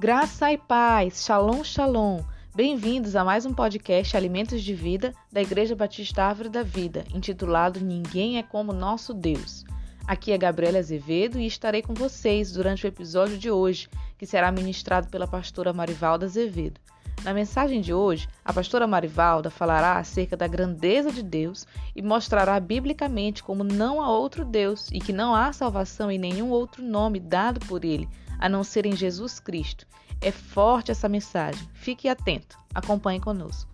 Graça e paz, shalom, shalom. Bem-vindos a mais um podcast Alimentos de Vida da Igreja Batista Árvore da Vida, intitulado Ninguém é como Nosso Deus. Aqui é Gabriela Azevedo e estarei com vocês durante o episódio de hoje, que será ministrado pela pastora Marivalda Azevedo. Na mensagem de hoje, a pastora Marivalda falará acerca da grandeza de Deus e mostrará biblicamente como não há outro Deus e que não há salvação em nenhum outro nome dado por ele, a não ser em Jesus Cristo. É forte essa mensagem. Fique atento. Acompanhe conosco.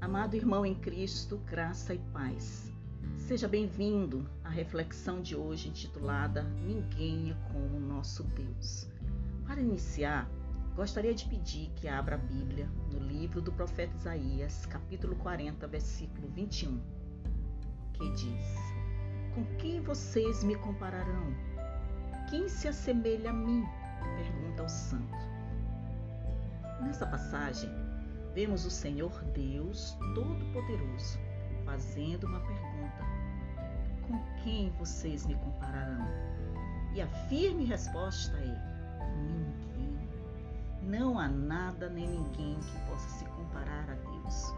Amado irmão em Cristo, graça e paz. Seja bem-vindo à reflexão de hoje intitulada Ninguém é como nosso Deus. Para iniciar, gostaria de pedir que abra a Bíblia no livro do profeta Isaías, capítulo 40, versículo 21, que diz: Com quem vocês me compararão? Quem se assemelha a mim? pergunta o santo. Nessa passagem, vemos o Senhor Deus Todo-Poderoso fazendo uma pergunta: Com quem vocês me compararão? E a firme resposta é: Ninguém. Não há nada nem ninguém que possa se comparar a Deus.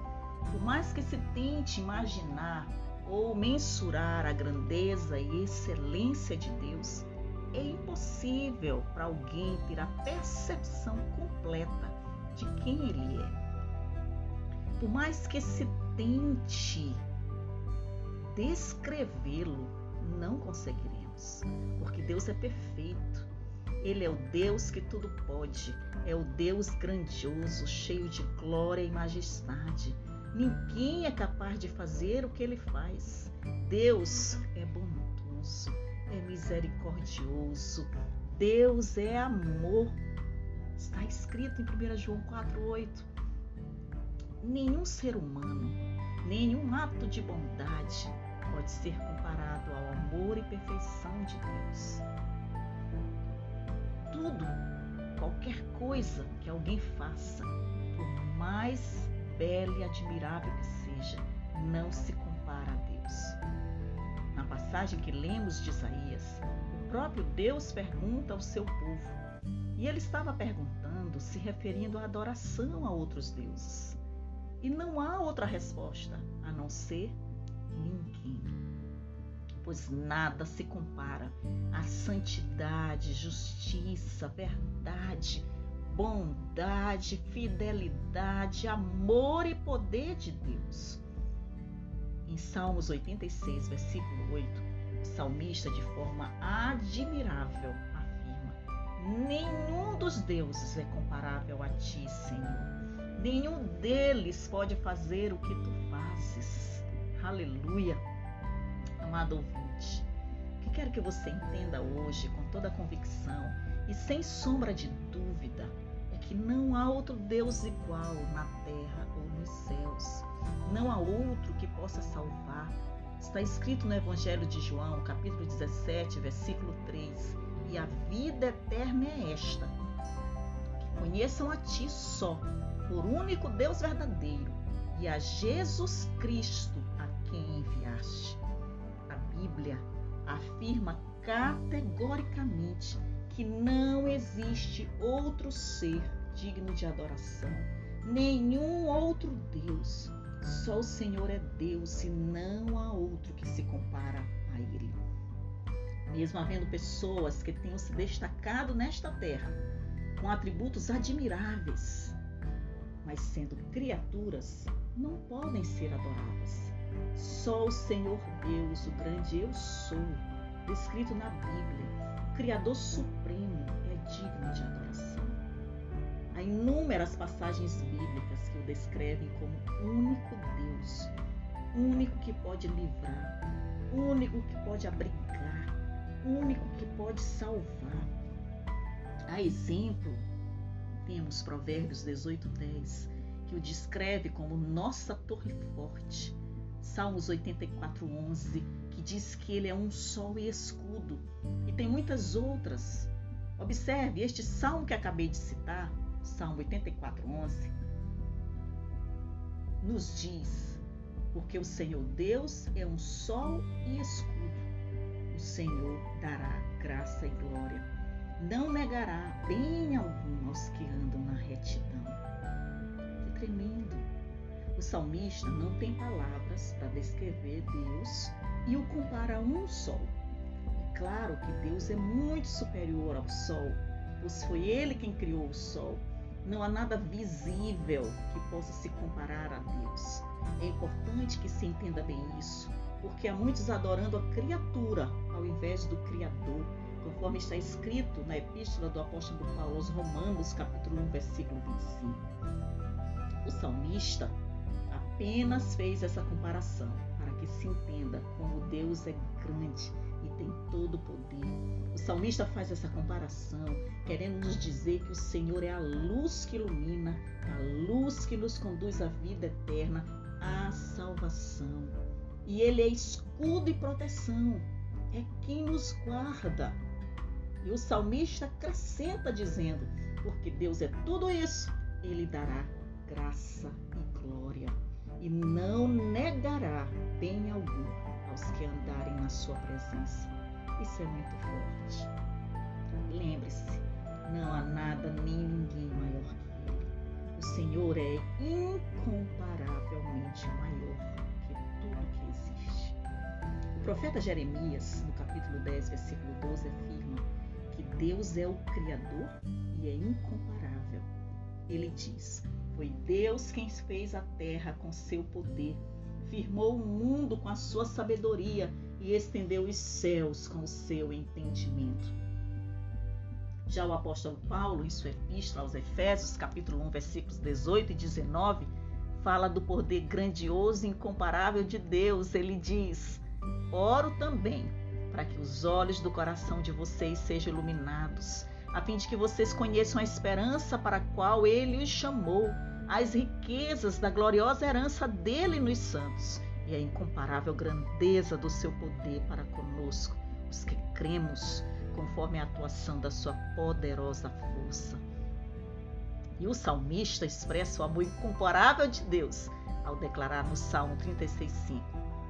Por mais que se tente imaginar ou mensurar a grandeza e excelência de Deus, é impossível para alguém ter a percepção completa de quem Ele é. Por mais que se tente descrevê-lo, não conseguiremos, porque Deus é perfeito. Ele é o Deus que tudo pode, é o Deus grandioso, cheio de glória e majestade. Ninguém é capaz de fazer o que ele faz. Deus é bondoso, é misericordioso, Deus é amor. Está escrito em 1 João 4,8. Nenhum ser humano, nenhum ato de bondade pode ser comparado ao amor e perfeição de Deus. Tudo, qualquer coisa que alguém faça, por mais bela e admirável que seja, não se compara a Deus. Na passagem que lemos de Isaías, o próprio Deus pergunta ao seu povo, e ele estava perguntando, se referindo à adoração a outros deuses. E não há outra resposta a não ser ninguém. Pois nada se compara à santidade, justiça, verdade, bondade, fidelidade, amor e poder de Deus. Em Salmos 86, versículo 8, o salmista, de forma admirável, afirma: Nenhum dos deuses é comparável a ti, Senhor Nenhum deles pode fazer o que tu fazes. Aleluia. Amado ouvinte, o que quero que você entenda hoje com toda a convicção e sem sombra de dúvida é que não há outro Deus igual na terra ou nos céus. Não há outro que possa salvar. Está escrito no Evangelho de João, capítulo 17, versículo 3: E a vida eterna é esta: que conheçam a ti só por único Deus verdadeiro e a Jesus Cristo quem enviaste. A Bíblia afirma categoricamente que não existe outro ser digno de adoração, nenhum outro Deus. Só o Senhor é Deus e não há outro que se compara a Ele. Mesmo havendo pessoas que tenham se destacado nesta terra com atributos admiráveis, mas sendo criaturas, não podem ser adoradas. Só o Senhor Deus, o grande Eu Sou, descrito na Bíblia, Criador Supremo, é digno de adoração. Há inúmeras passagens bíblicas que o descrevem como único Deus, único que pode livrar, único que pode abrigar, único que pode salvar. A exemplo temos Provérbios 18, 10, que o descreve como nossa torre forte. Salmos 84, 11, que diz que ele é um sol e escudo. E tem muitas outras. Observe, este salmo que acabei de citar, Salmo 84, 11, nos diz: Porque o Senhor Deus é um sol e escudo. O Senhor dará graça e glória. Não negará bem algum aos que andam na retidão. Que tremendo! O salmista não tem palavras para descrever Deus e o compara a um sol. É claro que Deus é muito superior ao sol, pois foi Ele quem criou o sol. Não há nada visível que possa se comparar a Deus. É importante que se entenda bem isso, porque há muitos adorando a criatura ao invés do Criador, conforme está escrito na epístola do apóstolo Paulo aos Romanos, capítulo 1, versículo 25. O salmista apenas fez essa comparação para que se entenda como Deus é grande e tem todo o poder. O salmista faz essa comparação, querendo nos dizer que o Senhor é a luz que ilumina, a luz que nos conduz à vida eterna, à salvação. E Ele é escudo e proteção, é quem nos guarda. E o salmista acrescenta dizendo: porque Deus é tudo isso, Ele dará graça e glória e não negará bem algum aos que andarem na sua presença. Isso é muito forte. Lembre-se, não há nada nem ninguém maior que Ele. O Senhor é incomparavelmente maior que tudo que existe. O profeta Jeremias, no capítulo 10, versículo 12, afirma que Deus é o Criador e é incomparável. Ele diz: foi Deus quem fez a terra com seu poder, firmou o mundo com a sua sabedoria e estendeu os céus com o seu entendimento. Já o apóstolo Paulo, em sua epístola aos Efésios, capítulo 1, versículos 18 e 19, fala do poder grandioso e incomparável de Deus. Ele diz: Oro também para que os olhos do coração de vocês sejam iluminados a fim de que vocês conheçam a esperança para a qual ele os chamou, as riquezas da gloriosa herança dele nos santos e a incomparável grandeza do seu poder para conosco, os que cremos, conforme a atuação da sua poderosa força. E o salmista expressa o amor incomparável de Deus ao declarar no Salmo 36,5: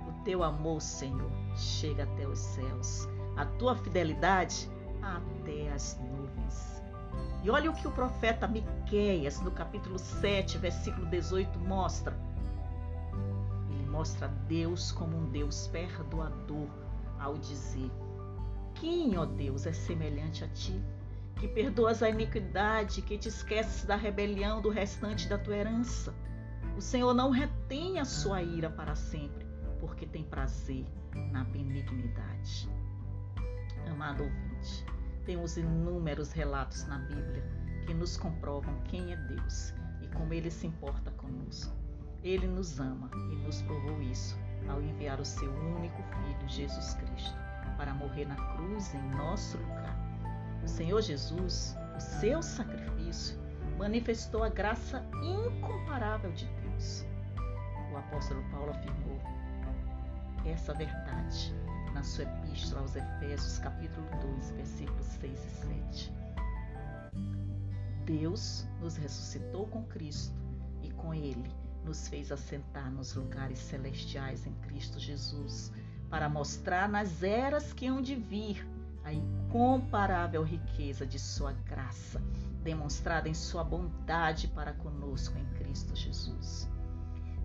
O teu amor, Senhor, chega até os céus, a tua fidelidade até as nuvens. E olha o que o profeta Miqueias, no capítulo 7, versículo 18, mostra. Ele mostra Deus como um Deus perdoador ao dizer: Quem, ó Deus, é semelhante a ti? Que perdoas a iniquidade, que te esqueces da rebelião do restante da tua herança. O Senhor não retém a sua ira para sempre, porque tem prazer na benignidade. Amado ouvinte, temos inúmeros relatos na Bíblia que nos comprovam quem é Deus e como ele se importa conosco. Ele nos ama e nos provou isso ao enviar o seu único filho, Jesus Cristo, para morrer na cruz em nosso lugar. O Senhor Jesus, o seu sacrifício, manifestou a graça incomparável de Deus. O apóstolo Paulo afirmou essa verdade na sua epístola aos Efésios, capítulo 2, versículos 6 e 7. Deus nos ressuscitou com Cristo e com Ele nos fez assentar nos lugares celestiais em Cristo Jesus, para mostrar nas eras que hão de vir a incomparável riqueza de Sua graça, demonstrada em Sua bondade para conosco em Cristo Jesus.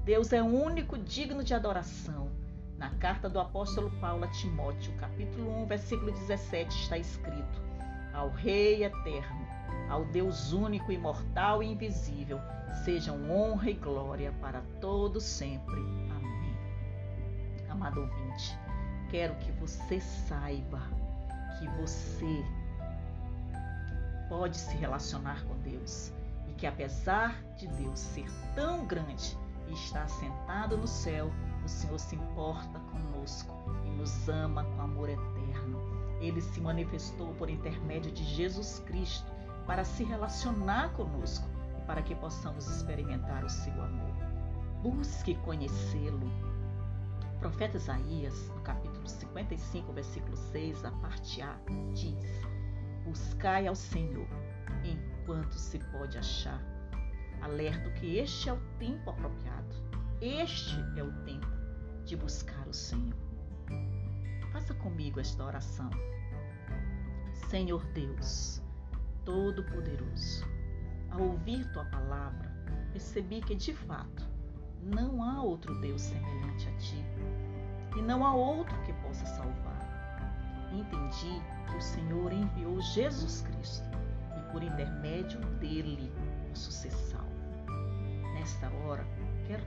Deus é o único digno de adoração na carta do apóstolo Paulo a Timóteo, capítulo 1, versículo 17, está escrito: Ao Rei eterno, ao Deus único, imortal e invisível, sejam honra e glória para todos sempre. Amém. Amado ouvinte, quero que você saiba que você pode se relacionar com Deus e que apesar de Deus ser tão grande e estar sentado no céu, o Senhor se importa conosco e nos ama com amor eterno. Ele se manifestou por intermédio de Jesus Cristo para se relacionar conosco e para que possamos experimentar o seu amor. Busque conhecê-lo. O profeta Isaías, no capítulo 55, versículo 6, a parte A, diz: Buscai ao Senhor enquanto se pode achar. Alerto que este é o tempo apropriado. Este é o tempo de buscar o Senhor. Faça comigo esta oração. Senhor Deus, Todo-Poderoso, ao ouvir tua palavra, percebi que de fato não há outro Deus semelhante a ti e não há outro que possa salvar. Entendi que o Senhor enviou Jesus Cristo e por intermédio dele posso quero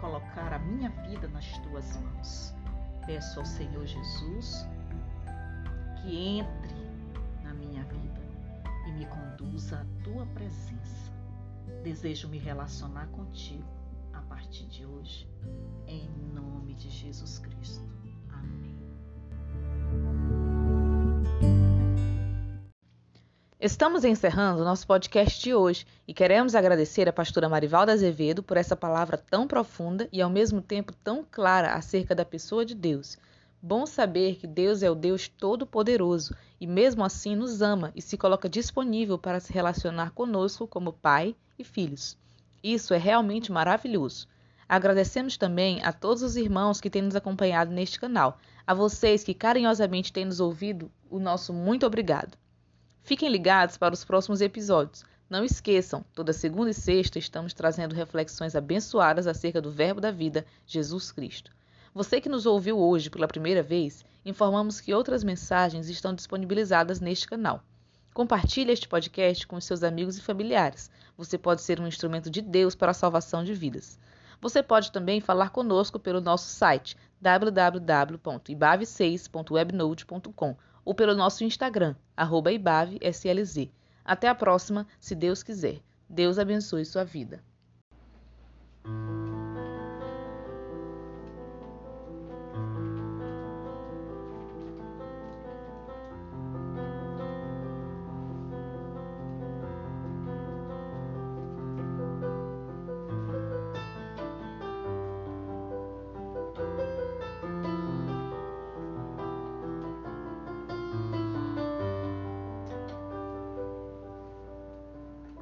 colocar a minha vida nas tuas mãos. Peço ao Senhor Jesus que entre na minha vida e me conduza à tua presença. Desejo me relacionar contigo a partir de hoje, em nome de Jesus Cristo. Estamos encerrando o nosso podcast de hoje e queremos agradecer a pastora Marivalda Azevedo por essa palavra tão profunda e ao mesmo tempo tão clara acerca da pessoa de Deus. Bom saber que Deus é o Deus Todo-Poderoso e, mesmo assim, nos ama e se coloca disponível para se relacionar conosco como Pai e filhos. Isso é realmente maravilhoso. Agradecemos também a todos os irmãos que têm nos acompanhado neste canal. A vocês que carinhosamente têm nos ouvido, o nosso muito obrigado. Fiquem ligados para os próximos episódios. Não esqueçam, toda segunda e sexta estamos trazendo reflexões abençoadas acerca do Verbo da vida, Jesus Cristo. Você que nos ouviu hoje pela primeira vez, informamos que outras mensagens estão disponibilizadas neste canal. Compartilhe este podcast com seus amigos e familiares. Você pode ser um instrumento de Deus para a salvação de vidas. Você pode também falar conosco pelo nosso site www.ibave6.webnode.com ou pelo nosso Instagram, IBAVSLZ. Até a próxima, se Deus quiser. Deus abençoe sua vida.